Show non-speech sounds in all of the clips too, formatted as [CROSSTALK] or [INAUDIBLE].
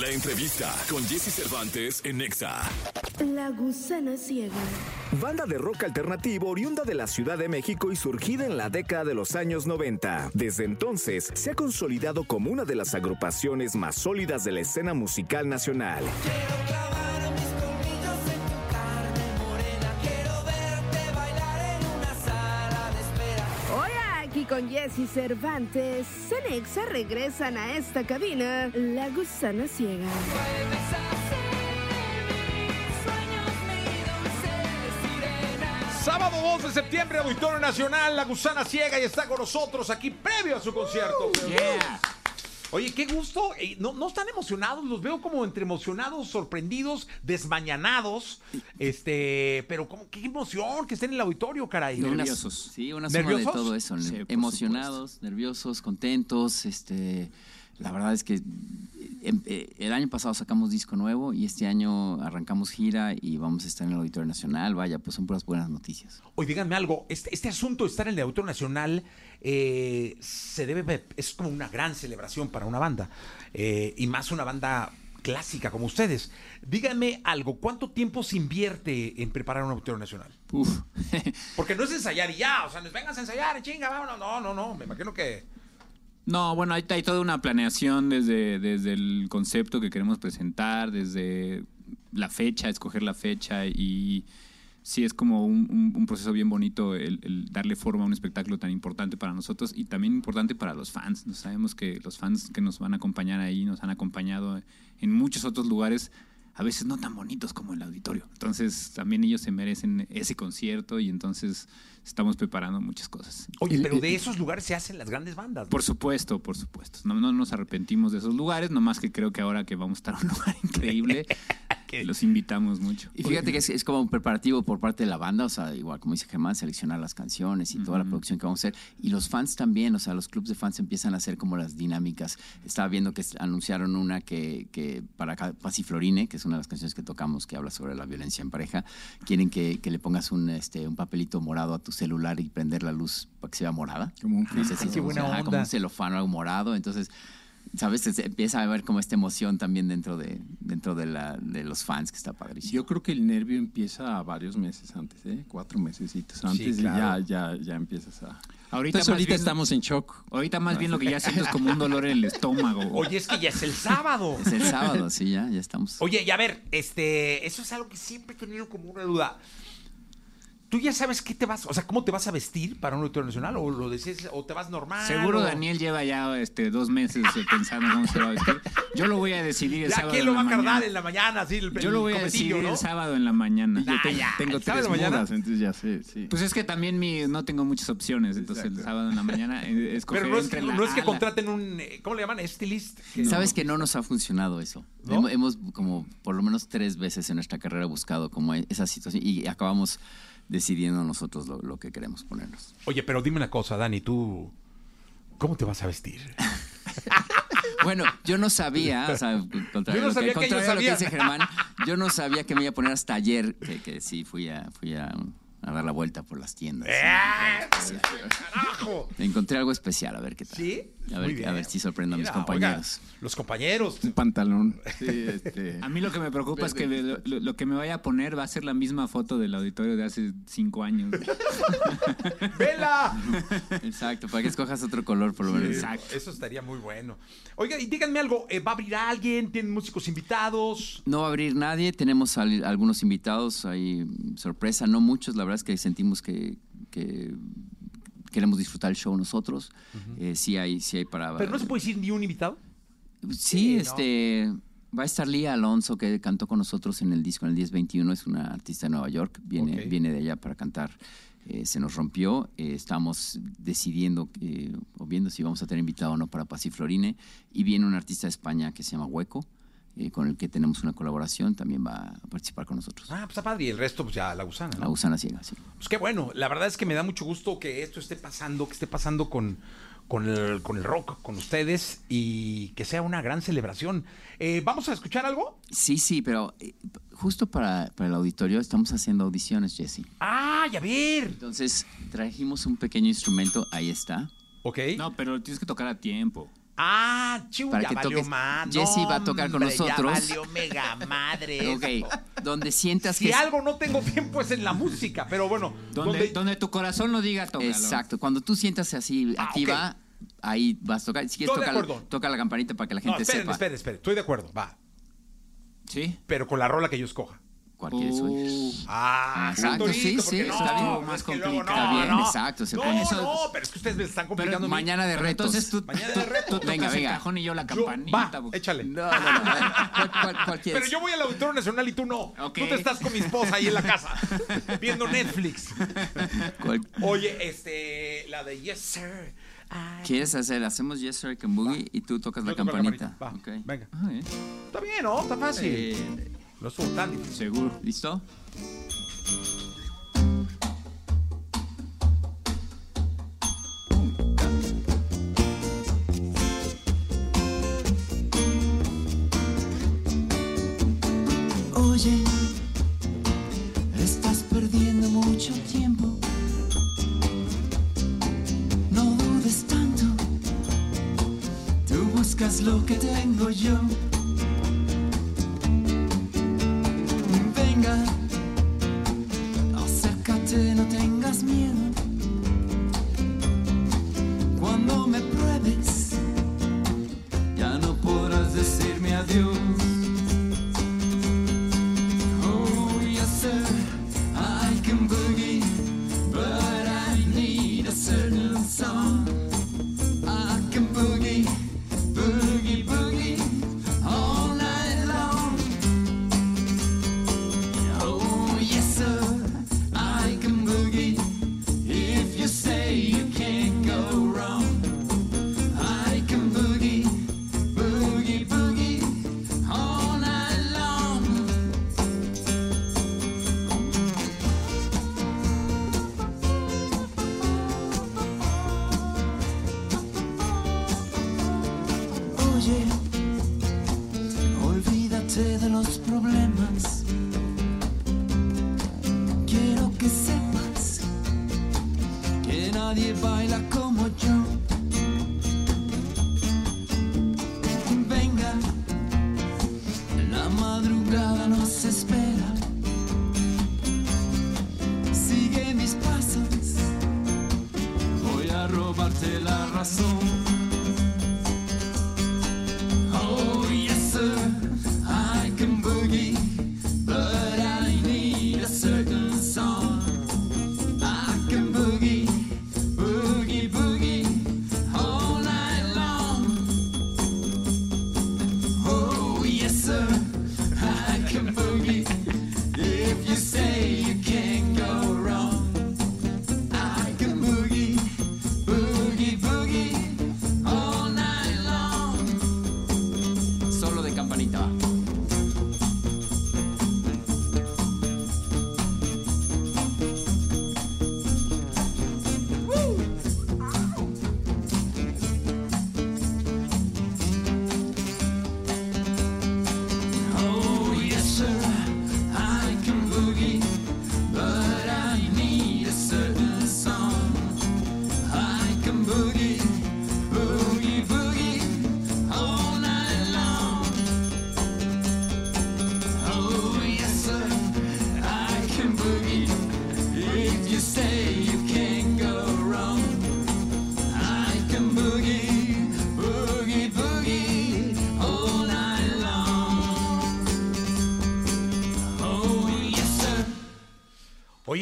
La entrevista con Jesse Cervantes en Nexa. La gusana ciega. Banda de rock alternativo oriunda de la Ciudad de México y surgida en la década de los años 90. Desde entonces se ha consolidado como una de las agrupaciones más sólidas de la escena musical nacional. Jesse Cervantes, Cenexa regresan a esta cabina, La gusana ciega. Sábado 2 de septiembre, Auditorio Nacional, La Gusana Ciega y está con nosotros aquí previo a su concierto. Oye, qué gusto. Eh, ¿No, no están emocionados? Los veo como entre emocionados, sorprendidos, desmañanados. Este, pero como, qué emoción que estén en el auditorio, caray. Nerviosos. Sí, una suma de todo eso. Sí, Emocionados, nerviosos, contentos. Este, la verdad es que em, eh, el año pasado sacamos disco nuevo y este año arrancamos gira y vamos a estar en el Auditorio Nacional. Vaya, pues son puras buenas noticias. Oye, díganme algo. Este, este asunto de estar en el Auditorio Nacional eh, se debe es como una gran celebración para una banda. Eh, y más una banda clásica como ustedes. Díganme algo. ¿Cuánto tiempo se invierte en preparar un Auditorio Nacional? Uf. [LAUGHS] Porque no es ensayar y ya. O sea, nos vengas a ensayar, chinga, vámonos. No, no, no. Me imagino que. No, bueno, hay, toda una planeación desde, desde el concepto que queremos presentar, desde la fecha, escoger la fecha y sí es como un, proceso bien bonito el, el darle forma a un espectáculo tan importante para nosotros y también importante para los fans. Sabemos que los fans que nos van a acompañar ahí nos han acompañado en muchos otros lugares, a veces no tan bonitos como el auditorio. Entonces también ellos se merecen ese concierto y entonces estamos preparando muchas cosas. Oye, pero de esos lugares se hacen las grandes bandas. ¿no? Por supuesto, por supuesto. No, no nos arrepentimos de esos lugares, nomás que creo que ahora que vamos a estar en un lugar [LAUGHS] increíble, los invitamos mucho. Y fíjate que es, es como un preparativo por parte de la banda, o sea, igual como dice Germán, seleccionar las canciones y toda la producción que vamos a hacer. Y los fans también, o sea, los clubs de fans empiezan a hacer como las dinámicas. Estaba viendo que anunciaron una que, que para acá, Pasiflorine, que es una de las canciones que tocamos que habla sobre la violencia en pareja, quieren que, que le pongas un, este, un papelito morado a tu celular y prender la luz para que sea morada. Como un No sé si qué buena ajá, como un celofán o algo morado. Entonces, ¿sabes? Empieza a ver como esta emoción también dentro de, dentro de, la, de los fans, que está padrísimo. Yo creo que el nervio empieza varios meses antes, ¿eh? Cuatro mesecitos antes claro. y ya, ya, ya empiezas a... Ahorita Entonces más ahorita bien- estamos en shock. Ahorita más bien lo que ya siento es como un dolor en el estómago. [LAUGHS] Oye, es que ya es el sábado. Es el sábado, sí, ya, ya estamos. Oye, y a ver, este, eso es algo que siempre he tenido como una duda. ¿Tú ya sabes qué te vas, o sea, cómo te vas a vestir para un auditorio nacional? ¿O lo decís, o te vas normal? Seguro o- Daniel lleva ya este, dos meses eh, pensando cómo se va a vestir. Yo lo voy a decidir el ¿Ya sábado. quién lo en va a mañana. en la mañana? Así, el, Yo lo voy a decidir ¿no? el sábado en la mañana. Yo te- ya. tengo ¿El sábado tres de mañana? mudas, entonces ya sé, sí. Pues es que también mi, no tengo muchas opciones, entonces el sábado en la mañana eh, [LAUGHS] escoger Pero no es, entre que, la no es que contraten un, eh, ¿cómo le llaman? Estilist. Que- Sabes que no nos ha funcionado eso. ¿No? Hemos, hemos como por lo menos tres veces en nuestra carrera buscado como esa situación y acabamos decidiendo nosotros lo, lo que queremos ponernos. Oye, pero dime una cosa, Dani, tú, ¿cómo te vas a vestir? [LAUGHS] Bueno, yo no sabía, o sea, contrario, Yo no lo que lo dice Germán, yo no sabía que me iba a poner hasta ayer, que, que sí fui a, fui a, a dar la vuelta por las tiendas. ¡Eh! ¡Carajo! Encontré algo especial, a ver qué tal. ¿Sí? A Muy ver, bien. a ver si sorprendo a mis compañeros. oiga, los compañeros. Un pantalón. Sí, este... A mí lo que me preocupa es que lo, lo- lo que me vaya a poner va a ser la misma foto del auditorio de hace cinco años. [LAUGHS] ¡Vela! Exacto, para que escojas otro color por lo menos. Exacto. Eso estaría muy bueno. Oiga, y díganme algo, eh, ¿va a abrir alguien? ¿Tienen músicos invitados? No va a abrir nadie, tenemos al- algunos invitados, hay sorpresa, no muchos, la verdad es que sentimos que, que queremos disfrutar el show nosotros. Eh, sí hay, sí hay para... Pero no se puede decir ni un invitado. Sí, Sí, ¿no? este... Va a estar Lía Alonso, que cantó con nosotros en el disco en el 1021, es una artista de Nueva York, viene, viene de allá para cantar. Eh, se nos rompió, eh, estamos decidiendo eh, o viendo si vamos a tener invitado o no para Pasiflorine. Y viene un artista de España que se llama Hueco, eh, con el que tenemos una colaboración, también va a participar con nosotros. Ah, pues está padre. Y el resto, pues ya la gusana, La gusana ciega, sí. Pues qué bueno. La verdad es que me da mucho gusto que esto esté pasando, que esté pasando con, con, el, con el rock, con ustedes y que sea una gran celebración. Eh, ¿Vamos a escuchar algo? Sí, sí, pero eh, justo para, para el auditorio estamos haciendo audiciones, Jesse. ¡Ah, ya ver! Entonces trajimos un pequeño instrumento, ahí está. Ok. No, pero tienes que tocar a tiempo. Ah, chiu, Para ya que valió toques. más. Jessy va a tocar con hombre, nosotros. Ya valió mega madre. [LAUGHS] Ok, donde sientas Si que... algo no tengo tiempo es en la música, pero bueno. Donde, donde- donde tu corazón lo diga, tócalo. Exacto, cuando tú sientas así Ah, activa, ahí vas a tocar. Si quieres, toca, toca la campanita para que la No, gente esperen, sepa esperen, esperen. Estoy de acuerdo, va. ¿Sí? Pero con la rola que yo escoja. Cuál quieres oír. Ah, Exacto, sí, sí, no, está bien. Más complicado. no, Está bien, no. exacto, se no, pone- no, pero es que ustedes me están complicando. Mañana de retos. entonces tú, Mañana tú- de retos. tú tocas Venga, el venga. cajón y yo la Yo- campanita. va, porque- échale. No, no, no. a ver, ¿Cuál, cuál- cuál quieres? Pero yo voy al Auditorio Nacional y tú no. Ok. Tú te estás con mi esposa ahí en la casa, [LAUGHS] viendo Netflix. ¿Cuál Oye, este, la de Yes Sir. Ay. quieres hacer? Hacemos Yes Sir Can Boogie y tú tocas Yo la toco la campanita. campanita, va, Ok. venga. Ah, bien. Está bien, ¿no? Está fácil. Eh, No estuvo tan difícil. Seguro. ¿Listo? Oye, estás perdiendo mucho tiempo. No dudes tanto. Tú buscas lo que tengo yo. Oye, olvídate de los problemas. Quiero que sepas que nadie baila como yo. Venga, la madrugada nos espera. Sigue mis pasos, voy a robarte la razón.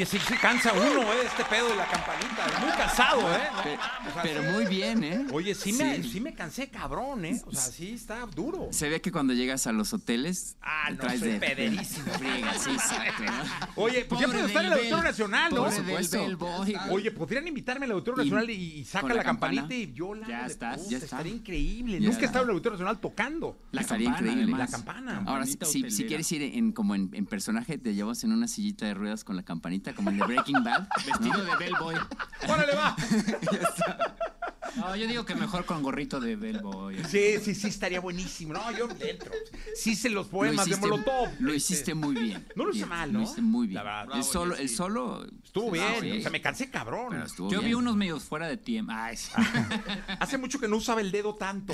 Oye, sí, sí cansa uno, ¿eh? Este pedo de la campanita. Muy cansado, ¿eh? No, Pero muy bien, ¿eh? Oye, sí, Me, sí me cansé, cabrón, ¿eh? O sea, sí está duro. Se ve que cuando llegas a los hoteles. Ah, no, traes soy de pederísimo. [LAUGHS] sí, exacto. ¿no? Oye, pues ya Pobre puedo estar en el Auditorio. Nacional, ¿no? Por supuesto. Bellboy. Oye, podrían invitarme al Auditorio Nacional y, y saca la, la campanita y yo la Ya estás, ya está. Estaría increíble. Ya Nunca he estado en el Auditorio Nacional tocando. La Estaría campana, increíble. además. La campana. Ahora, si, si quieres ir en, como en, en personaje, te llevas en una sillita de ruedas con la campanita, como el de Breaking Bad. Vestido de bellboy. [LAUGHS] ¡Órale, va! [LAUGHS] No, yo digo que mejor con gorrito de Bellboy. Sí, sí, sí, estaría buenísimo. No, yo dentro. Sí sé los Lo poemas de hiciste- Molotov. Lo hiciste muy bien. No lo hice Bien, mal, Lo ¿no? hiciste muy bien. La verdad. el solo, el solo Estuvo bien. sí. O sea, me cansé cabrón. Yo bien. vi unos medios fuera de tiempo. Ay, sí. [LAUGHS] Hace mucho que no usaba el dedo tanto.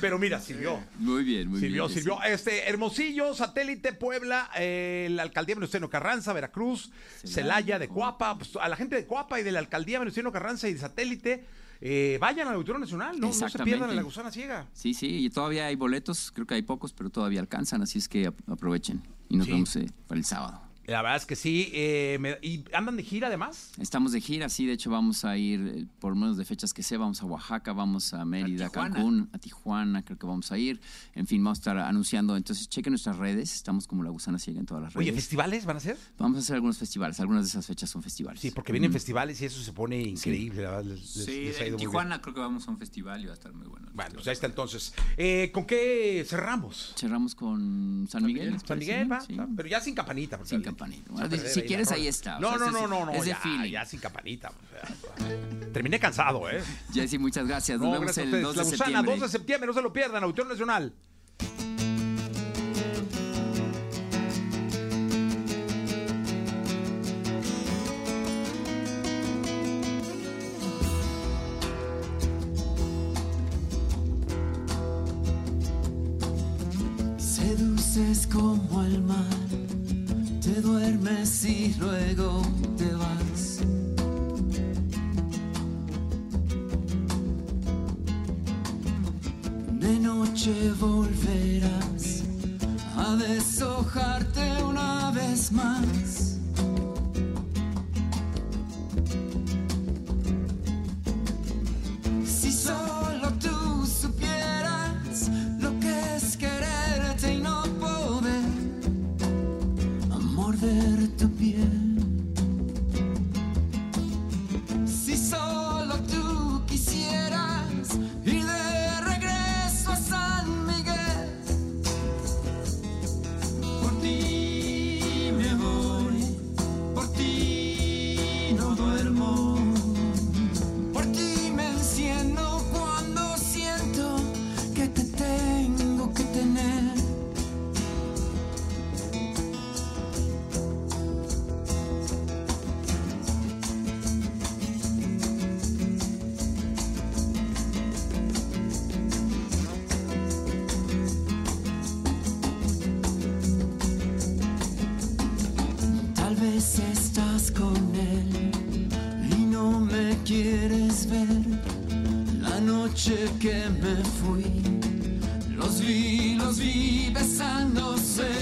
Pero mira, sirvió. Muy bien, muy Sirvió, bien. sirvió. Este, Hermosillo, Satélite, Puebla, eh, la alcaldía Venustiano Carranza, Veracruz, Celaya, de Coapa, pues, a la gente de Coapa y de la alcaldía Venustiano Carranza y de Satélite, eh, vayan al Auditorio Nacional, ¿no? No se pierdan en la gusana ciega. Sí, sí, y todavía hay boletos, creo que hay pocos, pero todavía alcanzan, así es que ap- aprovechen. Y nos Sí. vemos eh, para el sábado. La verdad es que sí. eh, me- ¿Y andan de gira además? Estamos de gira, sí, de hecho vamos a ir, eh, por lo menos de fechas que sé, vamos a Oaxaca, vamos a Mérida, A. Cancún, a Tijuana, creo que vamos a ir. En fin, vamos a estar anunciando. Entonces, chequen nuestras redes, estamos como La Gusana Ciega en todas las redes. Oye, ¿festivales van a ser? Vamos a hacer algunos festivales, algunas de esas fechas son festivales. Sí, porque vienen festivales y eso se pone increíble. la verdad, les- Sí, les ha ido en muy bien. Tijuana creo que vamos a un festival y va a estar muy bueno. Bueno, pues ahí está entonces. Eh, ¿Con qué cerramos? Cerramos con San Miguel. ¿les San? Miguel, va, Sí. pero ya sin campanita. porque Sin el- campanita. Bueno, perder si quieres, ahí está. O No, sea, no, no, no, no, es de ya, feeling. ya sin campanita. o sea, [LAUGHS] terminé cansado, ¿eh? [LAUGHS] Jessy, muchas gracias. Nos No, vemos gracias a el ustedes. 2 La de Gusana, septiembre. 2 de septiembre, no se lo pierdan, Auditorio Nacional. Seduces como el mar, duermes y luego te vas. De noche volverás a deshojarte una vez más. Tal vez estás con él y no me quieres ver. La noche que me fui, los vi, los vi besándose.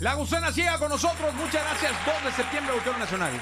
La gusana ciega con nosotros. Muchas gracias. 2 de septiembre, Auditorio Nacional.